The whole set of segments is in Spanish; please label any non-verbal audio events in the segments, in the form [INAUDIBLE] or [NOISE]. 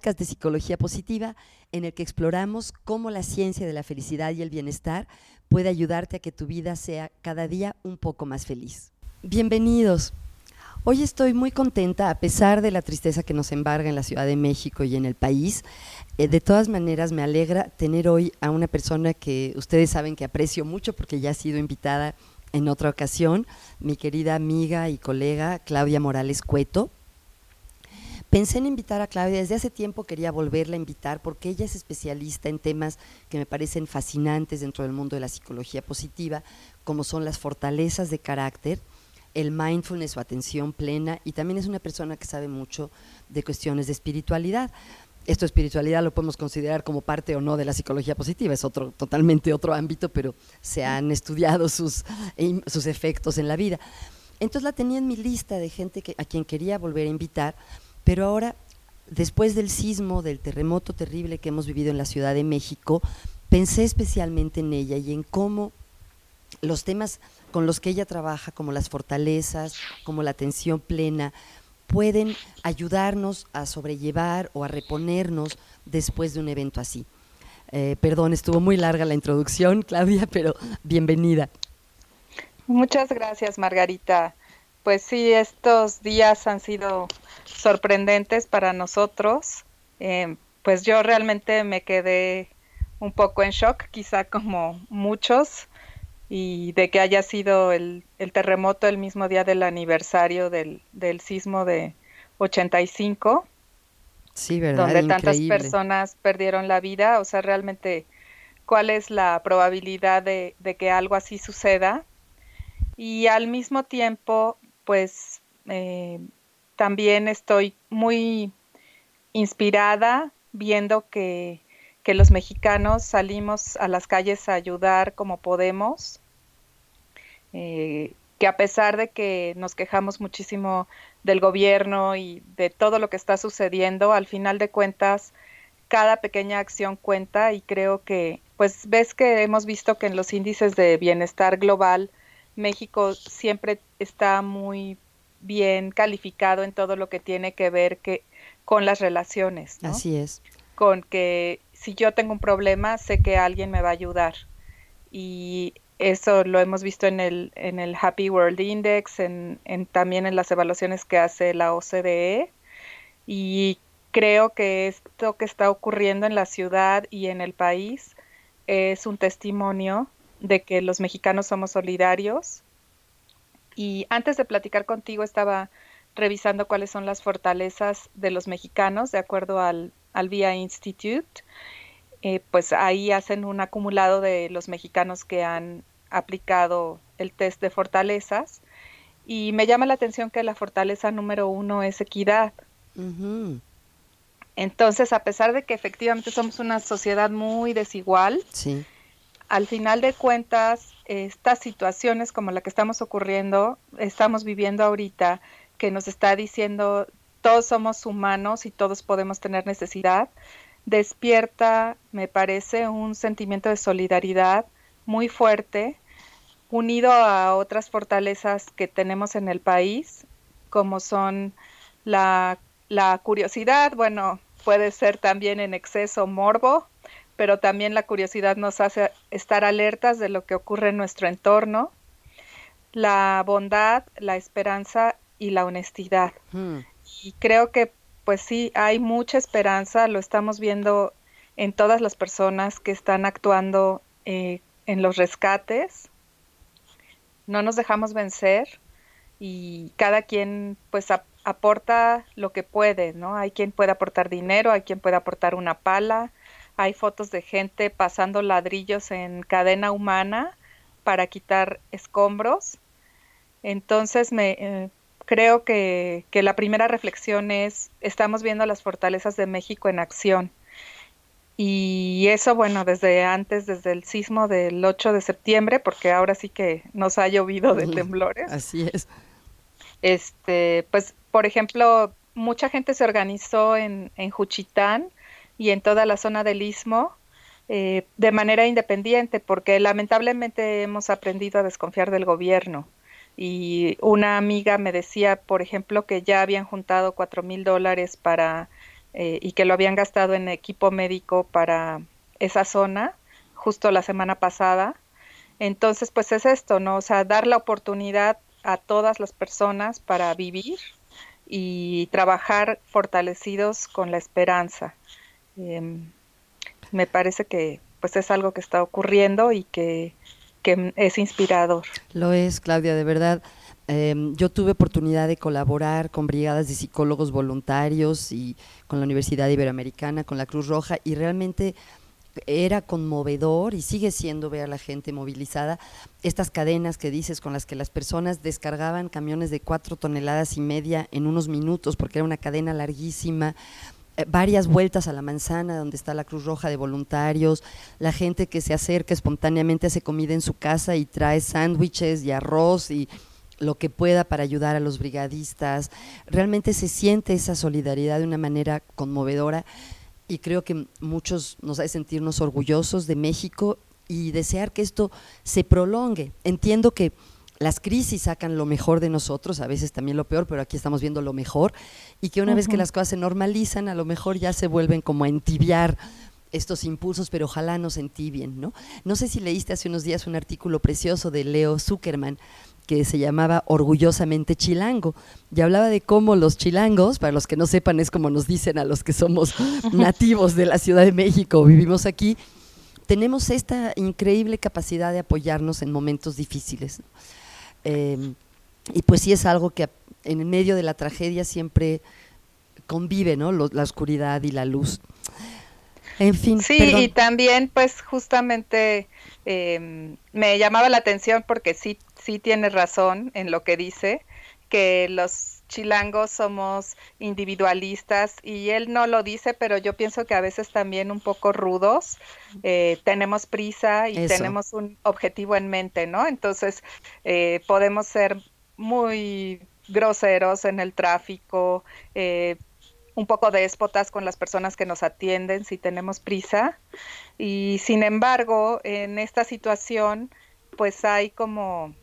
Podcast de Psicología Positiva, en el que exploramos cómo la ciencia de la felicidad y el bienestar puede ayudarte a que tu vida sea cada día un poco más feliz. Bienvenidos. Hoy estoy muy contenta, a pesar de la tristeza que nos embarga en la Ciudad de México y en el país. Eh, de todas maneras, me alegra tener hoy a una persona que ustedes saben que aprecio mucho porque ya ha sido invitada en otra ocasión, mi querida amiga y colega Claudia Morales Cueto. Pensé en invitar a Claudia, desde hace tiempo quería volverla a invitar porque ella es especialista en temas que me parecen fascinantes dentro del mundo de la psicología positiva, como son las fortalezas de carácter, el mindfulness o atención plena y también es una persona que sabe mucho de cuestiones de espiritualidad. Esto espiritualidad lo podemos considerar como parte o no de la psicología positiva, es otro totalmente otro ámbito, pero se han estudiado sus, sus efectos en la vida. Entonces la tenía en mi lista de gente que, a quien quería volver a invitar, pero ahora, después del sismo, del terremoto terrible que hemos vivido en la Ciudad de México, pensé especialmente en ella y en cómo los temas con los que ella trabaja, como las fortalezas, como la atención plena, pueden ayudarnos a sobrellevar o a reponernos después de un evento así. Eh, perdón, estuvo muy larga la introducción, [LAUGHS] Claudia, pero bienvenida. Muchas gracias, Margarita. Pues sí, estos días han sido sorprendentes para nosotros. Eh, pues yo realmente me quedé un poco en shock, quizá como muchos, y de que haya sido el, terremoto el mismo día del aniversario del, sismo de 85. Sí, ¿verdad? Donde tantas personas perdieron la vida. O sea, realmente, ¿cuál es la probabilidad de, que algo así suceda? Y al mismo tiempo, pues eh, también estoy muy inspirada viendo que que los mexicanos salimos a las calles a ayudar como podemos, eh, que a pesar de que nos quejamos muchísimo del gobierno y de todo lo que está sucediendo, al final de cuentas, cada pequeña acción cuenta y creo que, pues ves que hemos visto que en los índices de bienestar global, México siempre está muy bien calificado en todo lo que tiene que ver que, con las relaciones. Así es. Con que si yo tengo un problema, sé que alguien me va a ayudar. Y eso lo hemos visto en el, en el Happy World Index, en, también en las evaluaciones que hace la OCDE. Y creo que esto que está ocurriendo en la ciudad y en el país es un testimonio de que los mexicanos somos solidarios. Y antes de platicar contigo estaba revisando cuáles son las fortalezas de los mexicanos de acuerdo al al VIA Institute, eh, pues ahí hacen un acumulado de los mexicanos que han aplicado el test de fortalezas y me llama la atención que la fortaleza número uno es equidad. Entonces, a pesar de que efectivamente somos una sociedad muy desigual, al final de cuentas, estas situaciones como la que estamos ocurriendo, estamos viviendo ahorita, que nos está diciendo todos somos humanos y todos podemos tener necesidad, despierta, me parece, un sentimiento de solidaridad muy fuerte, unido a otras fortalezas que tenemos en el país, como son la, curiosidad, bueno, puede ser también en exceso morbo, pero también la curiosidad nos hace estar alertas de lo que ocurre en nuestro entorno, la bondad, la esperanza y la honestidad. Hmm y creo que pues sí, hay mucha esperanza, lo estamos viendo en todas las personas que están actuando eh, en los rescates. No nos dejamos vencer y cada quien pues aporta lo que puede, ¿no? Hay quien puede aportar dinero, hay quien puede aportar una pala, hay fotos de gente pasando ladrillos en cadena humana para quitar escombros. Entonces me, eh, creo que, la primera reflexión es, estamos viendo las fortalezas de México en acción. Y eso, bueno, desde antes, desde el sismo del 8 de septiembre, porque ahora sí que nos ha llovido de temblores. Así es. Este, pues, por ejemplo, mucha gente se organizó en, en Juchitán y en toda la zona del Istmo eh, de manera independiente, porque lamentablemente hemos aprendido a desconfiar del gobierno y una amiga me decía, por ejemplo, que ya habían juntado cuatro mil dólares para eh, y que lo habían gastado en equipo médico para esa zona justo la semana pasada. Entonces, pues es esto, ¿no? O sea, dar la oportunidad a todas las personas para vivir y trabajar fortalecidos con la esperanza. Em, me parece que pues es algo que está ocurriendo y que, que es inspirador. Lo es, Claudia, de verdad. Em, yo tuve oportunidad de colaborar con brigadas de psicólogos voluntarios y con la Universidad Iberoamericana, con la Cruz Roja, y realmente era conmovedor y sigue siendo ver a la gente movilizada. Estas cadenas que dices con las que las personas descargaban camiones de cuatro toneladas y media en unos minutos, porque era una cadena larguísima, varias vueltas a la manzana donde está la Cruz Roja de voluntarios, la gente que se acerca espontáneamente, hace comida en su casa y trae sándwiches y arroz y lo que pueda para ayudar a los brigadistas. Realmente se siente esa solidaridad de una manera conmovedora y creo que muchos nos hace sentirnos orgullosos de México y desear que esto se prolongue. Entiendo que las crisis sacan lo mejor de nosotros, a veces también lo peor, pero aquí estamos viendo lo mejor, y que una vez que las cosas se normalizan, a lo mejor ya se vuelven como a entibiar estos impulsos, pero ojalá no se entibien, ¿no? No sé si leíste hace unos días un artículo precioso de Leo Zuckerman, que se llamaba Orgullosamente Chilango y hablaba de cómo los chilangos, para los que no sepan es como nos dicen a los que somos [LAUGHS] nativos de la Ciudad de México, vivimos aquí, tenemos esta increíble capacidad de apoyarnos en momentos difíciles. Em, y pues sí es algo que en medio de la tragedia siempre convive, ¿no? la oscuridad y la luz. En fin. Sí, y también pues justamente em, me llamaba la atención porque sí sí tiene razón en lo que dice, que los chilangos somos individualistas y él no lo dice, pero yo pienso que a veces también un poco rudos, eh, tenemos prisa y tenemos un objetivo en mente, ¿no? Entonces eh, podemos ser muy groseros en el tráfico, eh, un poco déspotas con las personas que nos atienden si tenemos prisa y sin embargo en esta situación pues hay como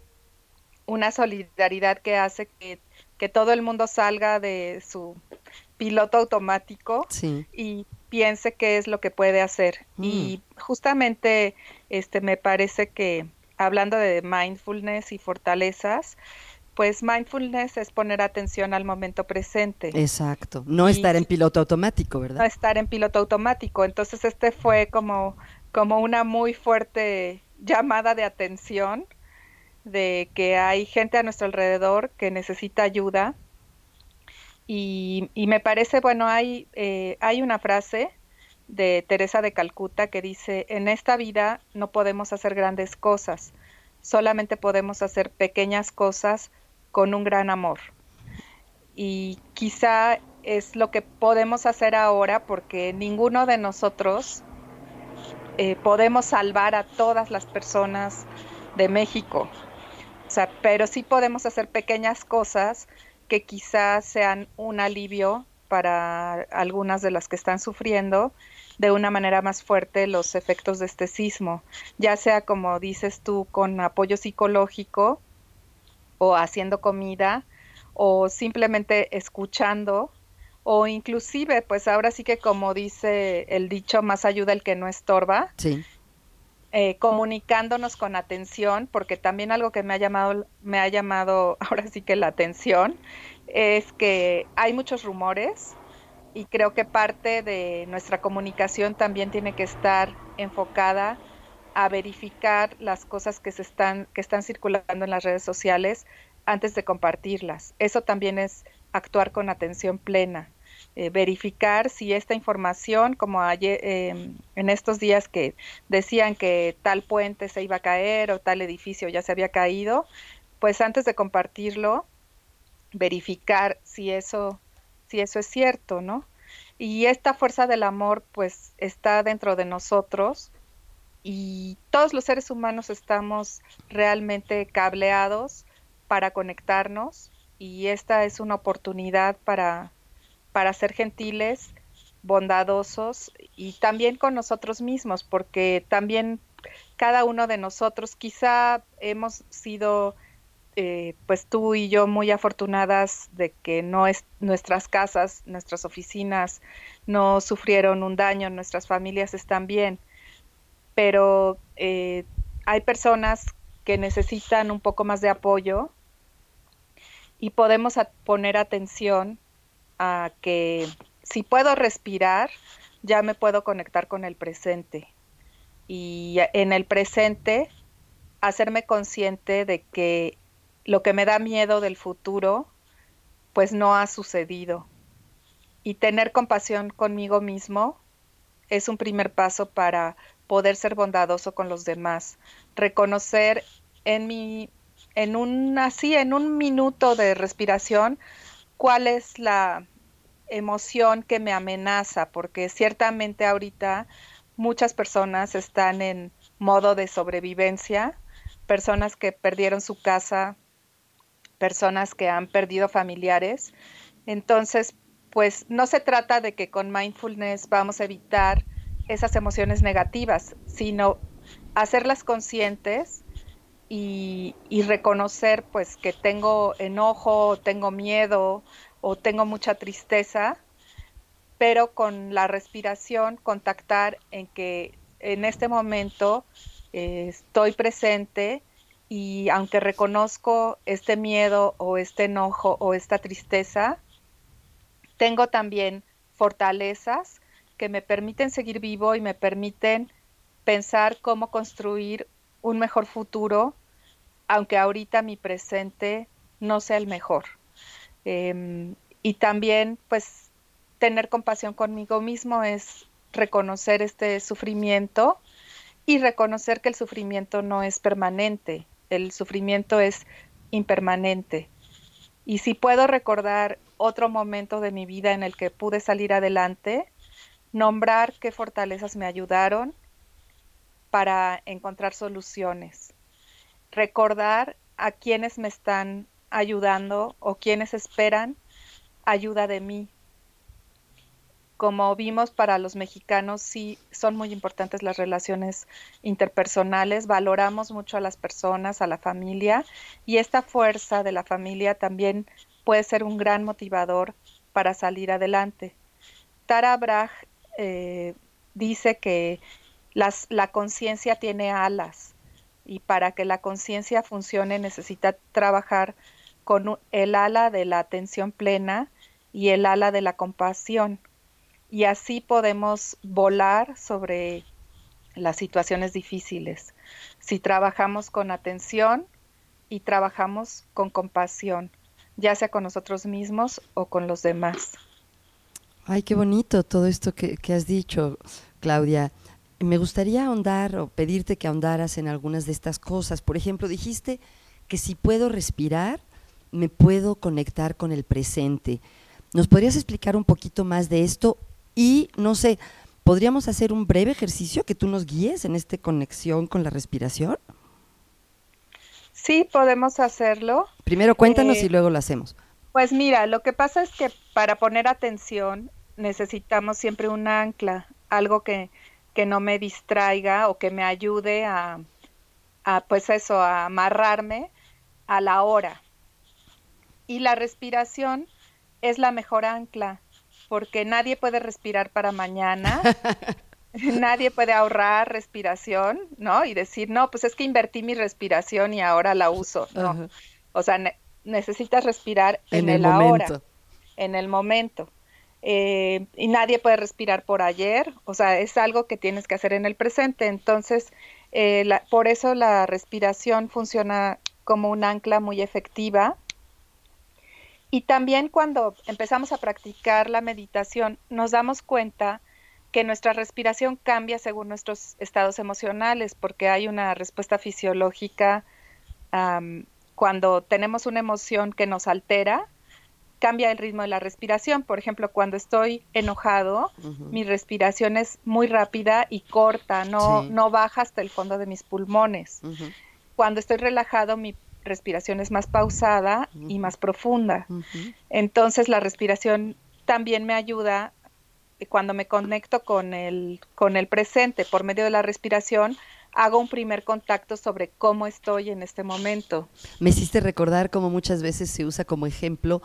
una solidaridad que hace que, todo el mundo salga de su piloto automático y piense qué es lo que puede hacer. Mm. Y justamente este me parece que hablando de mindfulness y fortalezas, pues mindfulness es poner atención al momento presente. Exacto, no estar en piloto automático, ¿verdad? No estar en piloto automático. Entonces este fue como, como una muy fuerte llamada de atención de que hay gente a nuestro alrededor que necesita ayuda. Y, me parece, bueno, hay, eh, hay una frase de Teresa de Calcuta que dice, en esta vida no podemos hacer grandes cosas, solamente podemos hacer pequeñas cosas con un gran amor. Y quizá es lo que podemos hacer ahora porque ninguno de nosotros eh, podemos salvar a todas las personas de México. Pero sí podemos hacer pequeñas cosas que quizás sean un alivio para algunas de las que están sufriendo de una manera más fuerte los efectos de este sismo, ya sea como dices tú con apoyo psicológico o haciendo comida o simplemente escuchando o inclusive pues ahora sí que como dice el dicho más ayuda el que no estorba. Sí. Eh, comunicándonos con atención, porque también algo que me ha llamado, me ha llamado [LAUGHS] ahora sí que la atención, es que hay muchos rumores y creo que parte de nuestra comunicación también tiene que estar enfocada a verificar las cosas que se están, que están circulando en las redes sociales antes de compartirlas. Eso también es actuar con atención plena. Eh, verificar si esta información, como ayer, em, en estos días que decían que tal puente se iba a caer o tal edificio ya se había caído, pues antes de compartirlo, verificar si eso, si eso es cierto, ¿no? Y esta fuerza del amor, pues, está dentro de nosotros y todos los seres humanos estamos realmente cableados para conectarnos y esta es una oportunidad para para ser gentiles, bondadosos y también con nosotros mismos, porque también cada uno de nosotros quizá hemos sido eh, pues tú y yo muy afortunadas de que no es, nuestras casas, nuestras oficinas no sufrieron un daño, nuestras familias están bien, pero eh, hay personas que necesitan un poco más de apoyo y podemos poner atención a que si puedo respirar, ya me puedo conectar con el presente. Y en el presente, hacerme consciente de que lo que me da miedo del futuro, pues no ha sucedido. Y tener compasión conmigo mismo es un primer paso para poder ser bondadoso con los demás. Reconocer en mi, en un, así, en un minuto de respiración, cuál es la emoción que me amenaza, porque ciertamente ahorita muchas personas están en modo de sobrevivencia, personas que perdieron su casa, personas que han perdido familiares. Entonces, pues no se trata de que con mindfulness vamos a evitar esas emociones negativas, sino hacerlas conscientes y, reconocer pues que tengo enojo, tengo miedo o tengo mucha tristeza, pero con la respiración contactar en que en este momento eh, estoy presente y aunque reconozco este miedo o este enojo o esta tristeza, tengo también fortalezas que me permiten seguir vivo y me permiten pensar cómo construir un mejor futuro, aunque ahorita mi presente no sea el mejor. Em, y también, pues, tener compasión conmigo mismo es reconocer este sufrimiento y reconocer que el sufrimiento no es permanente, el sufrimiento es impermanente. Y si puedo recordar otro momento de mi vida en el que pude salir adelante, nombrar qué fortalezas me ayudaron para encontrar soluciones. Recordar a quienes me están ayudando o quienes esperan ayuda de mí como vimos para los mexicanos, sí son muy importantes las relaciones interpersonales, valoramos mucho a las personas, a la familia, y esta fuerza de la familia también puede ser un gran motivador para salir adelante. Tara Brach eh, dice que la conciencia tiene alas y para que la conciencia funcione necesita trabajar con el ala de la atención plena y el ala de la compasión y así podemos volar sobre las situaciones difíciles. Si trabajamos con atención y trabajamos con compasión, ya sea con nosotros mismos o con los demás. Ay, qué bonito todo esto que, has dicho, Claudia. Me gustaría ahondar o pedirte que ahondaras en algunas de estas cosas. Por ejemplo, dijiste que si puedo respirar, me puedo conectar con el presente. ¿Nos podrías explicar un poquito más de esto y no sé, ¿podríamos hacer un breve ejercicio que tú nos guíes en esta conexión con la respiración? Sí, podemos hacerlo. Primero cuéntanos y eh, luego lo hacemos. Pues mira, lo que pasa es que para poner atención necesitamos siempre un ancla, algo que, que no me distraiga o que me ayude a, a, pues eso, a amarrarme a la hora. Y la respiración es la mejor ancla porque nadie puede respirar para mañana. [LAUGHS] nadie puede ahorrar respiración, ¿no? Y decir, no, pues es que invertí mi respiración y ahora la uso, ¿no? O sea, necesitas respirar en, el, ahora, en el momento. Eh, y nadie puede respirar por ayer, o sea, es algo que tienes que hacer en el presente. Entonces, eh, por eso la respiración funciona como un ancla muy efectiva y también cuando empezamos a practicar la meditación, nos damos cuenta que nuestra respiración cambia según nuestros estados emocionales, porque hay una respuesta fisiológica cuando tenemos una emoción que nos altera, cambia el ritmo de la respiración. Por ejemplo, cuando estoy enojado, mi respiración es muy rápida y corta, no, no baja hasta el fondo de mis pulmones. Cuando estoy relajado, mi respiración es más pausada y más profunda. Entonces la respiración también me ayuda cuando me conecto con el, con el presente por medio de la respiración hago un primer contacto sobre cómo estoy en este momento. Me hiciste recordar cómo muchas veces se usa como ejemplo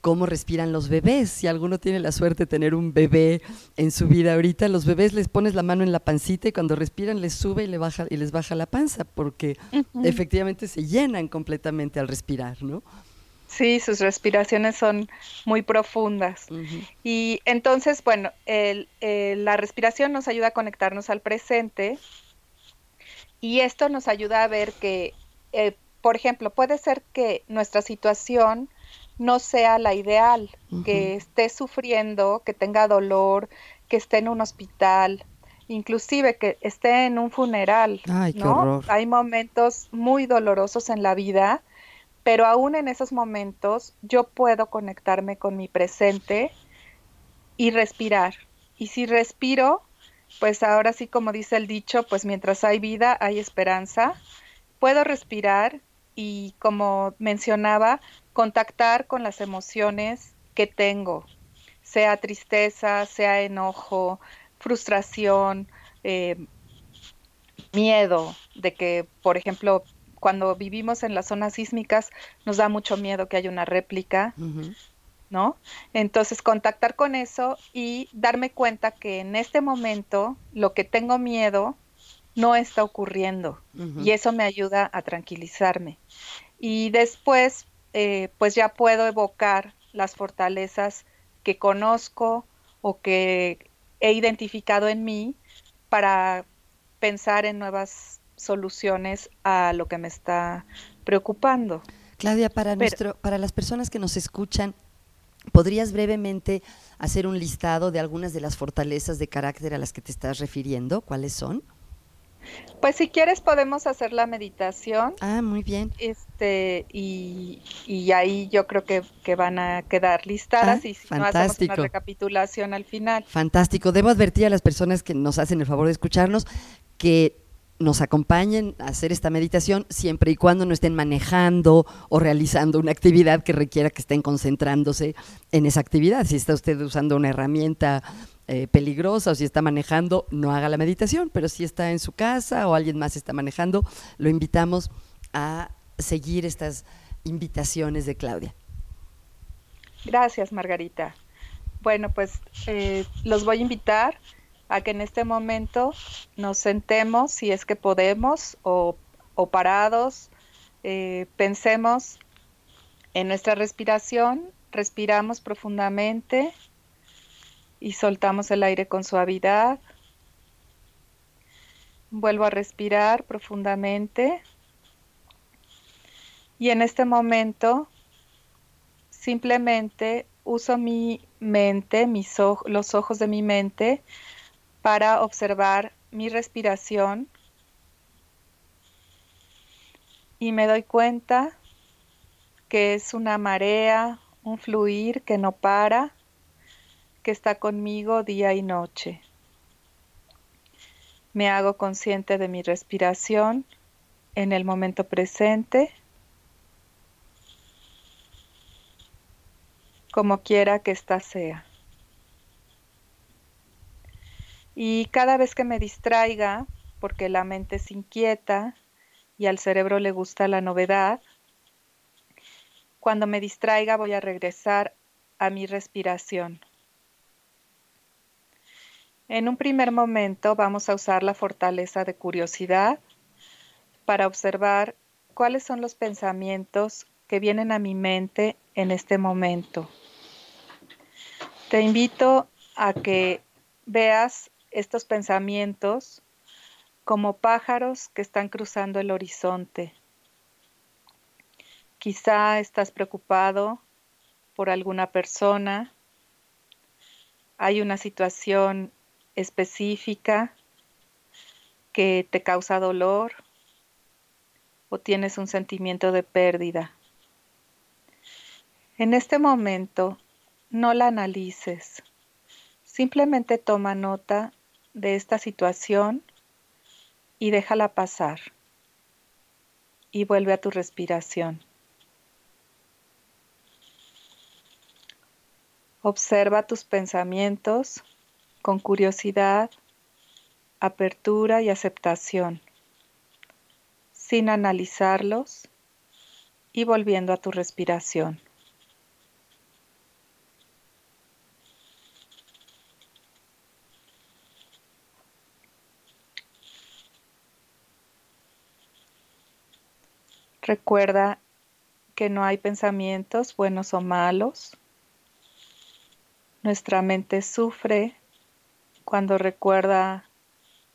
cómo respiran los bebés. Si alguno tiene la suerte de tener un bebé en su vida ahorita, los bebés les pones la mano en la pancita y cuando respiran les sube y, le baja, y les baja la panza, porque efectivamente se llenan completamente al respirar, ¿no? Sí, sus respiraciones son muy profundas. Y entonces, bueno, la respiración nos ayuda a conectarnos al presente y esto nos ayuda a ver que, eh, por ejemplo, puede ser que nuestra situación no sea la ideal, que esté sufriendo, que tenga dolor, que esté en un hospital, inclusive que esté en un funeral. Ay, qué horror. Hay momentos muy dolorosos en la vida, pero aún en esos momentos yo puedo conectarme con mi presente y respirar. Y si respiro, pues ahora sí como dice el dicho, pues mientras hay vida hay esperanza. Puedo respirar y como mencionaba, contactar con las emociones que tengo, sea tristeza, sea enojo, frustración, eh, miedo de que, por ejemplo, cuando vivimos en las zonas sísmicas nos da mucho miedo que haya una réplica, ¿no? Entonces, contactar con eso y darme cuenta que en este momento lo que tengo miedo no está ocurriendo y eso me ayuda a tranquilizarme. Y después eh, pues ya puedo evocar las fortalezas que conozco o que he identificado en mí para pensar en nuevas soluciones a lo que me está preocupando. Claudia, para, nuestro, para las personas que nos escuchan, ¿podrías brevemente hacer un listado de algunas de las fortalezas de carácter a las que te estás refiriendo? ¿Cuáles son? Pues si quieres podemos hacer la meditación. Ah, muy bien. Este, y, ahí yo creo que, van a quedar listadas ah, y si no hacemos una recapitulación al final. Fantástico. Debo advertir a las personas que nos hacen el favor de escucharnos que nos acompañen a hacer esta meditación siempre y cuando no estén manejando o realizando una actividad que requiera que estén concentrándose en esa actividad. Si está usted usando una herramienta eh, peligrosa o si está manejando, no haga la meditación, pero si está en su casa o alguien más está manejando, lo invitamos a seguir estas invitaciones de Claudia. Gracias, Margarita. Bueno, pues eh, los voy a invitar a que en este momento nos sentemos, si es que podemos, o, parados, eh, pensemos en nuestra respiración, respiramos profundamente y soltamos el aire con suavidad. Vuelvo a respirar profundamente. Y en este momento simplemente uso mi mente, mis los ojos de mi mente para observar mi respiración y me doy cuenta que es una marea, un fluir que no para que está conmigo día y noche. Me hago consciente de mi respiración en el momento presente, como quiera que ésta sea. Y cada vez que me distraiga, porque la mente se inquieta y al cerebro le gusta la novedad, cuando me distraiga voy a regresar a mi respiración. En un primer momento vamos a usar la fortaleza de curiosidad para observar cuáles son los pensamientos que vienen a mi mente en este momento. Te invito a que veas estos pensamientos como pájaros que están cruzando el horizonte. Quizá estás preocupado por alguna persona, hay una situación específica que te causa dolor o tienes un sentimiento de pérdida. En este momento, no la analices. Simplemente toma nota de esta situación y déjala pasar. Y vuelve a tu respiración. Observa tus pensamientos con curiosidad, apertura y aceptación. sin analizarlos y volviendo a tu respiración. Recuerda que no hay pensamientos buenos o malos. Nuestra mente sufre cuando recuerda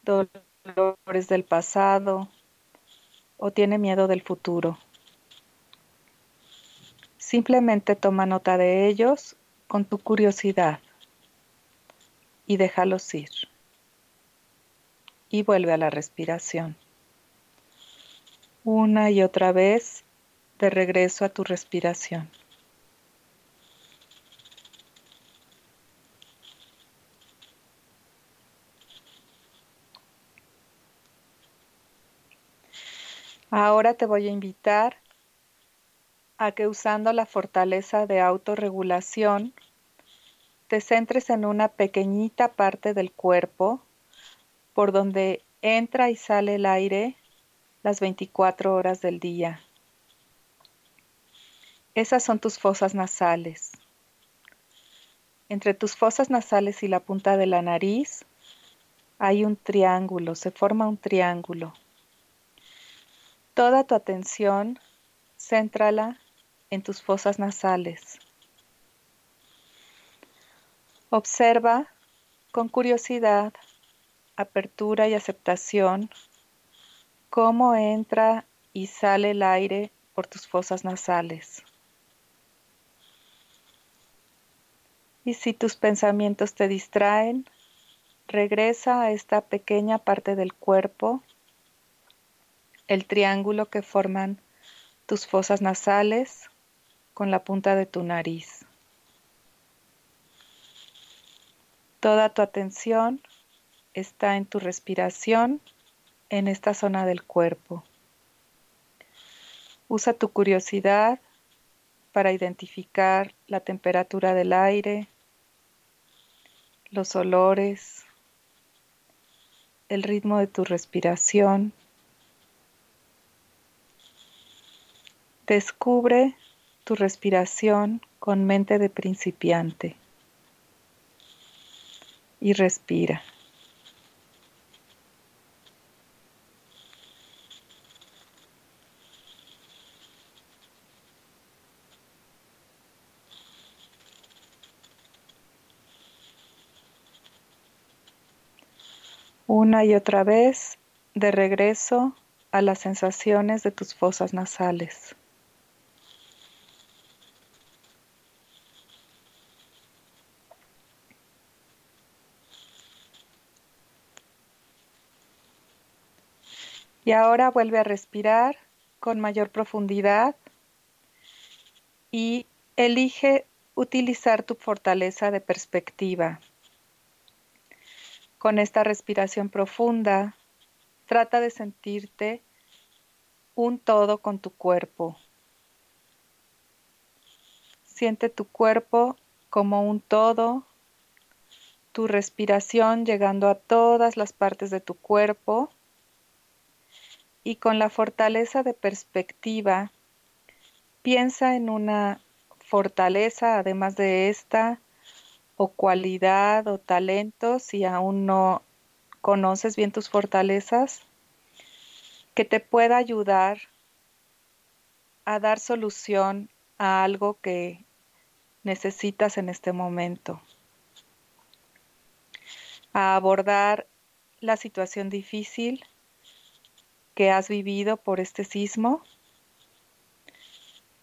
dolores del pasado o tiene miedo del futuro. Simplemente toma nota de ellos con tu curiosidad y déjalos ir. Y vuelve a la respiración una y otra vez de regreso a tu respiración. Ahora te voy a invitar a que usando la fortaleza de autorregulación, te centres en una pequeñita parte del cuerpo por donde entra y sale el aire las 24 horas del día. Esas son tus fosas nasales. Entre tus fosas nasales y la punta de la nariz hay un triángulo, se forma un triángulo. Toda tu atención, céntrala en tus fosas nasales. Observa con curiosidad, apertura y aceptación cómo entra y sale el aire por tus fosas nasales. Y si tus pensamientos te distraen, regresa a esta pequeña parte del cuerpo, el triángulo que forman tus fosas nasales con la punta de tu nariz. Toda tu atención está en tu respiración en esta zona del cuerpo. Usa tu curiosidad para identificar la temperatura del aire, los olores, el ritmo de tu respiración. Descubre tu respiración con mente de principiante y respira. Una y otra vez de regreso a las sensaciones de tus fosas nasales. Y ahora vuelve a respirar con mayor profundidad y elige utilizar tu fortaleza de perspectiva. Con esta respiración profunda, trata de sentirte un todo con tu cuerpo. Siente tu cuerpo como un todo, tu respiración llegando a todas las partes de tu cuerpo y con la fortaleza de perspectiva, piensa en una fortaleza además de esta o cualidad o talento si aún no conoces bien tus fortalezas que te pueda ayudar a dar solución a algo que necesitas en este momento, a abordar la situación difícil que has vivido por este sismo.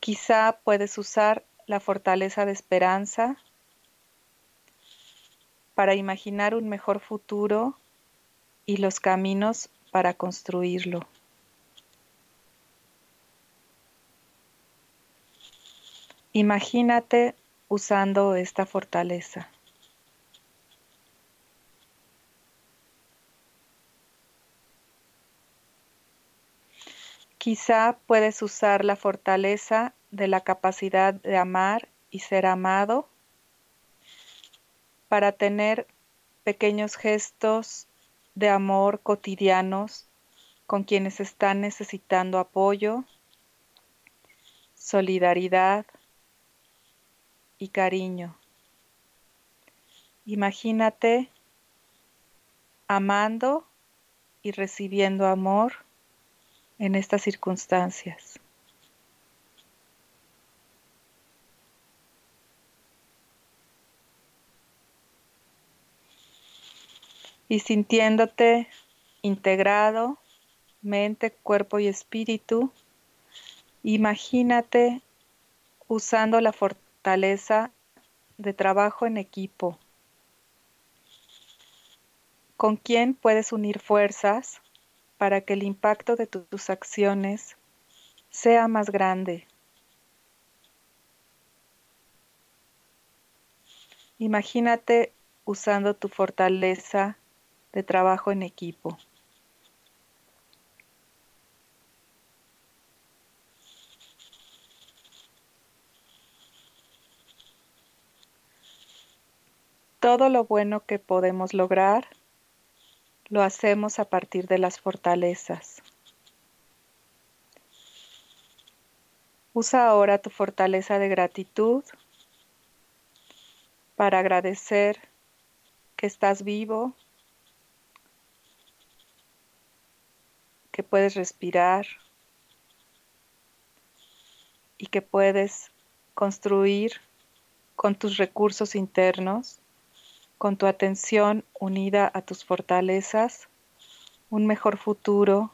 Quizá puedes usar la fortaleza de esperanza para imaginar un mejor futuro y los caminos para construirlo. Imagínate usando esta fortaleza. Quizá puedes usar la fortaleza de la capacidad de amar y ser amado para tener pequeños gestos de amor cotidianos con quienes están necesitando apoyo, solidaridad y cariño. Imagínate amando y recibiendo amor en estas circunstancias. Y sintiéndote integrado, mente, cuerpo y espíritu, imagínate usando la fortaleza de trabajo en equipo con quién puedes unir fuerzas para que el impacto de tus acciones sea más grande. Imagínate usando tu fortaleza de trabajo en equipo. Todo lo bueno que podemos lograr lo hacemos a partir de las fortalezas. Usa ahora tu fortaleza de gratitud para agradecer que estás vivo, que puedes respirar y que puedes construir con tus recursos internos con tu atención unida a tus fortalezas, un mejor futuro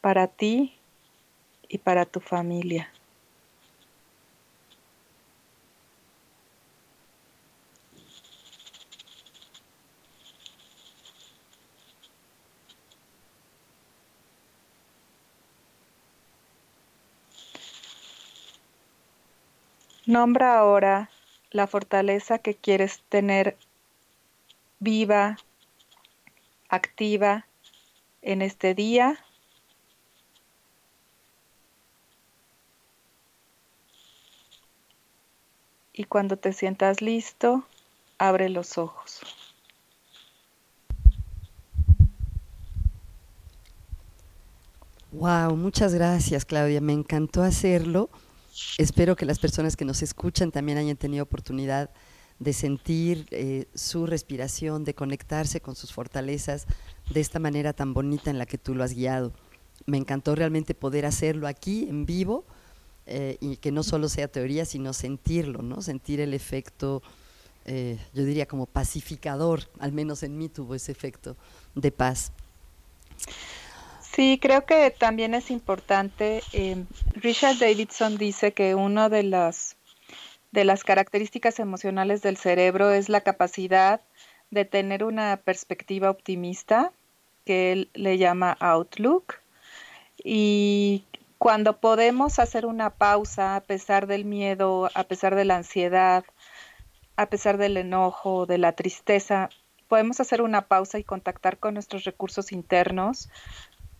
para ti y para tu familia. Nombra ahora la fortaleza que quieres tener viva, activa en este día. Y cuando te sientas listo, abre los ojos. Wow, muchas gracias Claudia, me encantó hacerlo. Espero que las personas que nos escuchan también hayan tenido oportunidad de sentir eh, su respiración, de conectarse con sus fortalezas de esta manera tan bonita en la que tú lo has guiado. Me encantó realmente poder hacerlo aquí en vivo eh, y que no solo sea teoría, sino sentirlo, ¿no? sentir el efecto, eh, yo diría como pacificador, al menos en mí tuvo ese efecto de paz. Sí, creo que también es importante. Richard Davidson dice que uno de las de las características emocionales del cerebro es la capacidad de tener una perspectiva optimista, que él le llama outlook, y cuando podemos hacer una pausa a pesar del miedo, a pesar de la ansiedad, a pesar del enojo, de la tristeza, podemos hacer una pausa y contactar con nuestros recursos internos,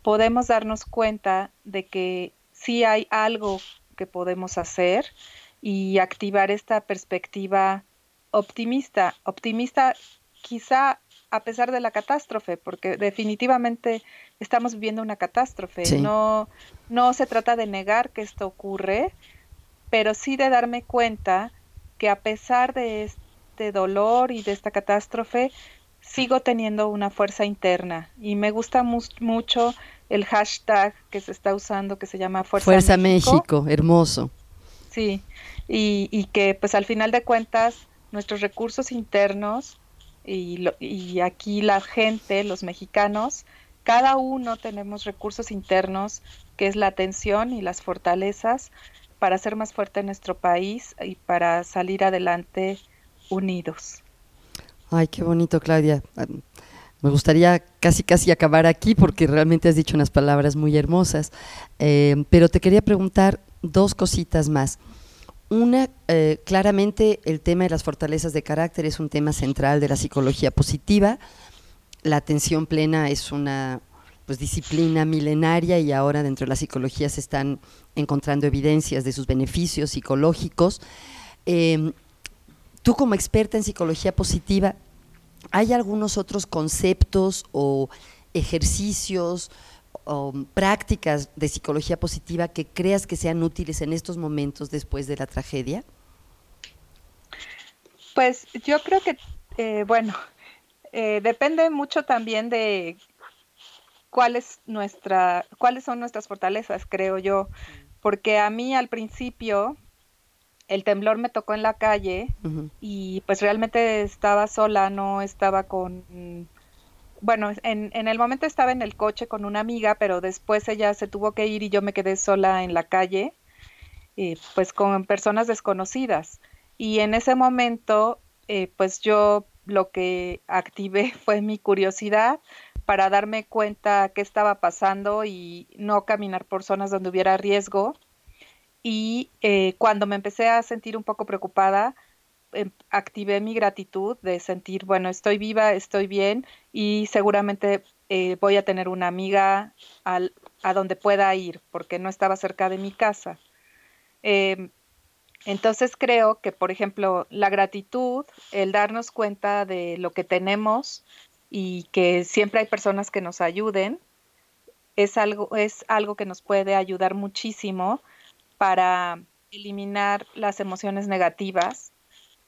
podemos darnos cuenta de que sí hay algo que podemos hacer y activar esta perspectiva optimista, optimista quizá a pesar de la catástrofe, porque definitivamente estamos viviendo una catástrofe. No, no se trata de negar que esto ocurre, pero sí de darme cuenta que a pesar de este dolor y de esta catástrofe, sigo teniendo una fuerza interna. Y me gusta mucho el hashtag que se está usando que se llama Fuerza, Fuerza México hermoso. Sí, y, que pues al final de cuentas nuestros recursos internos y, y aquí la gente, los mexicanos, cada uno tenemos recursos internos que es la atención y las fortalezas para ser más fuerte en nuestro país y para salir adelante unidos. Ay, qué bonito, Claudia. Me gustaría casi casi acabar aquí porque realmente has dicho unas palabras muy hermosas, eh, pero te quería preguntar dos cositas más. Una, eh, claramente el tema de las fortalezas de carácter es un tema central de la psicología positiva. La atención plena es una pues, disciplina milenaria y ahora dentro de la psicología se están encontrando evidencias de sus beneficios psicológicos. Em, tú como experta en psicología positiva, ¿hay algunos otros conceptos o ejercicios o, prácticas de psicología positiva que creas que sean útiles en estos momentos después de la tragedia? Pues yo creo que, eh, bueno, eh, depende mucho también de cuál nuestra, cuáles son nuestras fortalezas, creo yo, porque a mí al principio el temblor me tocó en la calle y pues realmente estaba sola, no estaba con bueno, en, en, el momento estaba en el coche con una amiga, pero después ella se tuvo que ir y yo me quedé sola en la calle, eh, pues con personas desconocidas. Y en ese momento, eh, pues yo lo que activé [LAUGHS] fue mi curiosidad para darme cuenta qué estaba pasando y no caminar por zonas donde hubiera riesgo. Y eh, cuando me empecé a sentir un poco preocupada, Em, activé mi gratitud de sentir, bueno, estoy viva, estoy bien y seguramente eh, voy a tener una amiga al, a donde pueda ir porque no estaba cerca de mi casa. Em, entonces creo que, por ejemplo, la gratitud, el darnos cuenta de lo que tenemos y que siempre hay personas que nos ayuden, es algo, es algo que nos puede ayudar muchísimo para eliminar las emociones negativas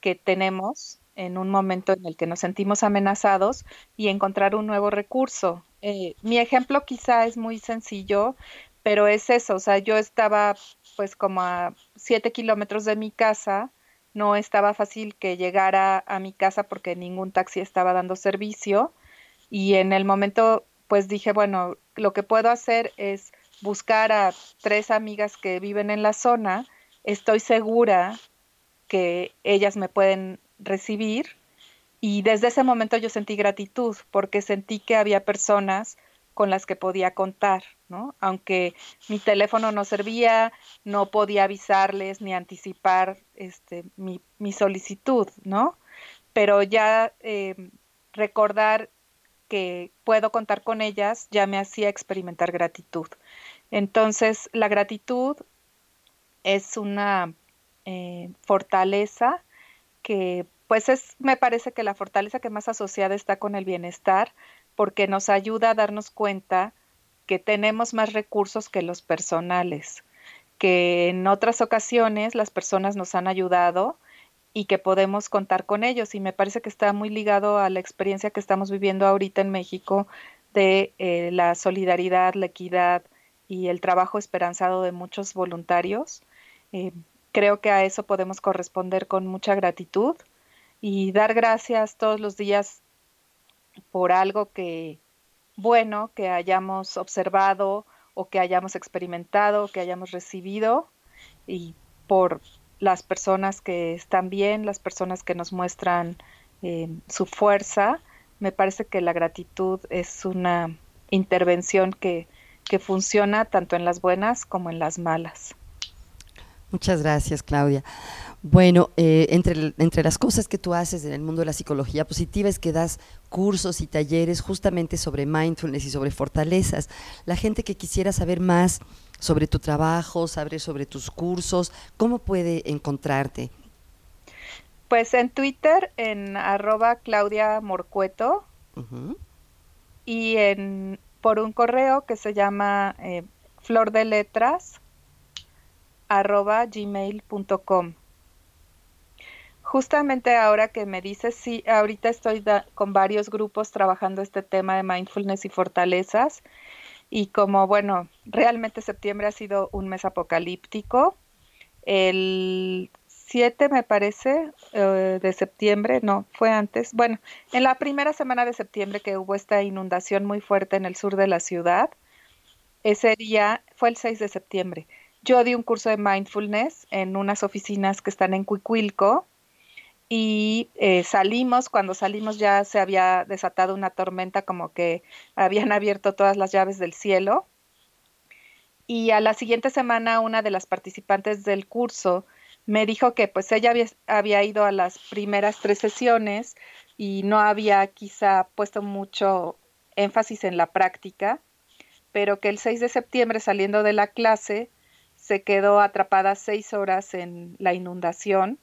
que tenemos en un momento en el que nos sentimos amenazados y encontrar un nuevo recurso. Eh, mi ejemplo quizá es muy sencillo, pero es eso, o sea, yo estaba pues como a siete kilómetros de mi casa, no estaba fácil que llegara a mi casa porque ningún taxi estaba dando servicio y en el momento pues dije, bueno, lo que puedo hacer es buscar a tres amigas que viven en la zona, estoy segura que ellas me pueden recibir. Y desde ese momento yo sentí gratitud porque sentí que había personas con las que podía contar, ¿no? Aunque mi teléfono no servía, no podía avisarles ni anticipar este, mi, solicitud, ¿no? Pero ya eh, recordar que puedo contar con ellas ya me hacía experimentar gratitud. Entonces, la gratitud es una eh, fortaleza que pues es, me parece que la fortaleza que más asociada está con el bienestar porque nos ayuda a darnos cuenta que tenemos más recursos que los personales, que en otras ocasiones las personas nos han ayudado y que podemos contar con ellos. Y me parece que está muy ligado a la experiencia que estamos viviendo ahorita en México de eh, la solidaridad, la equidad y el trabajo esperanzado de muchos voluntarios. Eh, Creo que a eso podemos corresponder con mucha gratitud y dar gracias todos los días por algo que bueno que hayamos observado o que hayamos experimentado, que hayamos recibido y por las personas que están bien, las personas que nos muestran eh, su fuerza. Me parece que la gratitud es una intervención que, que funciona tanto en las buenas como en las malas. Muchas gracias, Claudia. Bueno, eh, entre, entre las cosas que tú haces en el mundo de la psicología positiva es que das cursos y talleres justamente sobre mindfulness y sobre fortalezas. La gente que quisiera saber más sobre tu trabajo, saber sobre tus cursos, ¿cómo puede encontrarte? Pues en Twitter, en arroba Claudia Morcueto, y en, por un correo que se llama eh, Flor arroba. Justamente ahora que me dices, sí, ahorita estoy con varios grupos trabajando este tema de mindfulness y fortalezas. Y como, bueno, realmente septiembre ha sido un mes apocalíptico. El 7, me parece, eh, de septiembre, no, fue antes. Bueno, en la primera semana de septiembre que hubo esta inundación muy fuerte en el sur de la ciudad, ese día fue el 6 de septiembre. Yo di un curso de mindfulness en unas oficinas que están en Cuicuilco y eh, salimos, cuando salimos ya se había desatado una tormenta como que habían abierto todas las llaves del cielo. Y a la siguiente semana una de las participantes del curso me dijo que pues ella había, había ido a las primeras tres sesiones y no había quizá puesto mucho énfasis en la práctica, pero que el 6 de septiembre saliendo de la clase se quedó atrapada seis horas en la inundación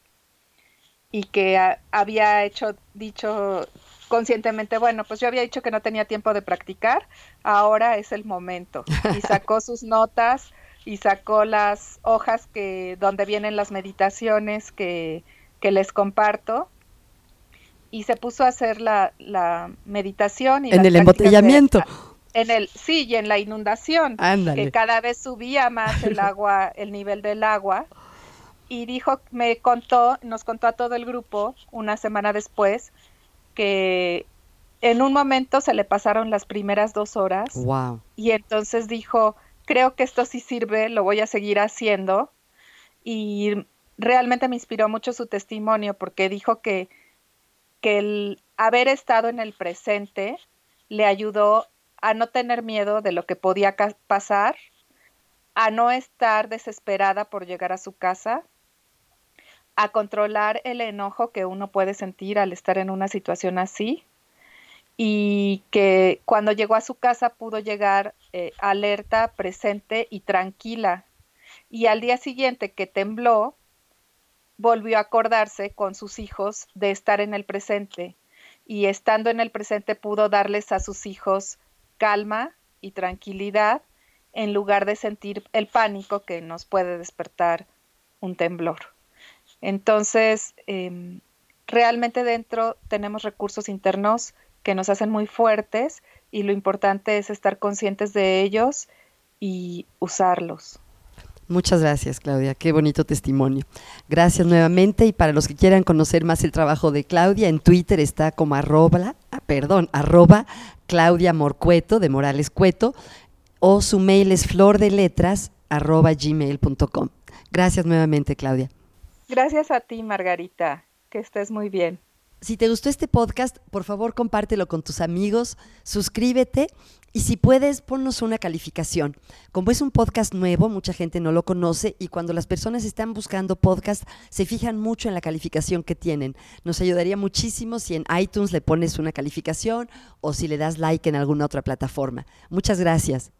y que había hecho dicho conscientemente, bueno, pues yo había dicho que no tenía tiempo de practicar, ahora es el momento. Y sacó sus notas y sacó las hojas que donde vienen las meditaciones que, que les comparto y se puso a hacer la, la meditación. Y en el embotellamiento. en el, sí, y en la inundación, que cada vez subía más el [LAUGHS] agua, el nivel del agua. Y dijo, me contó, nos contó a todo el grupo una semana después que en un momento se le pasaron las primeras dos horas. Wow. Y entonces dijo, creo que esto sí sirve, lo voy a seguir haciendo. Y realmente me inspiró mucho su testimonio porque dijo que que el haber estado en el presente le ayudó a no tener miedo de lo que podía pasar, a no estar desesperada por llegar a su casa, a controlar el enojo que uno puede sentir al estar en una situación así y que cuando llegó a su casa pudo llegar eh, alerta, presente y tranquila. Y al día siguiente que tembló, volvió a acordarse con sus hijos de estar en el presente y estando en el presente pudo darles a sus hijos calma y tranquilidad en lugar de sentir el pánico que nos puede despertar un temblor. Entonces, em, realmente dentro tenemos recursos internos que nos hacen muy fuertes y lo importante es estar conscientes de ellos y usarlos. Muchas gracias, Claudia. Qué bonito testimonio. Gracias nuevamente. Y para los que quieran conocer más el trabajo de Claudia, en Twitter está como arroba, ah, perdón, arroba Claudia Morcueto, de Morales Cueto, o su mail es flordeletras arroba gmail.com. Gracias nuevamente, Claudia. Gracias a ti, Margarita. Que estés muy bien. Si te gustó este podcast, por favor compártelo con tus amigos, suscríbete y si puedes, ponnos una calificación. Como es un podcast nuevo, mucha gente no lo conoce y cuando las personas están buscando podcast, se fijan mucho en la calificación que tienen. Nos ayudaría muchísimo si en iTunes le pones una calificación o si le das like en alguna otra plataforma. Muchas gracias.